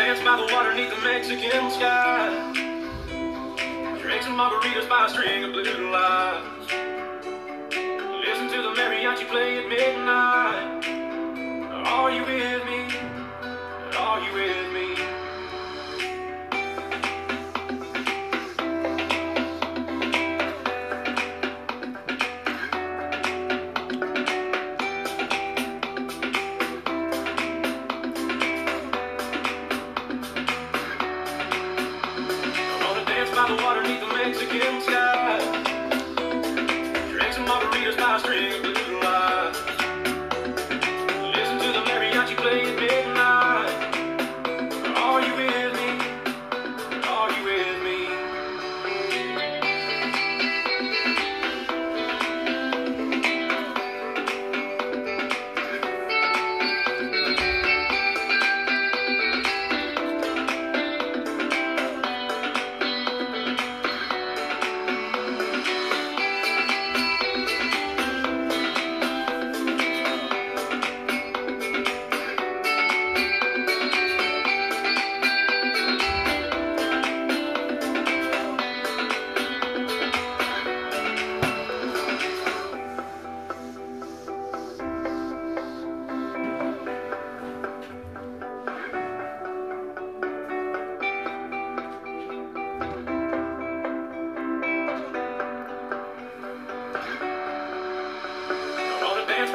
dance by the water neath the Mexican sky. Drink some margaritas by a string of blue lights. Listen to the mariachi play at midnight. Are you with me? Are you with me? Water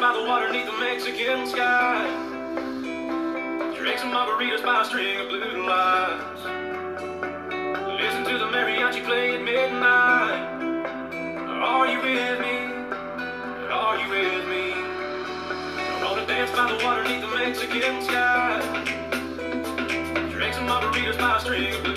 by the water neath the Mexican sky. Drink some margaritas by a string of blue lights. Listen to the mariachi play at midnight. Are you with me? Are you with me? I wanna dance by the water neath the Mexican sky. Drink some margaritas by a string of blue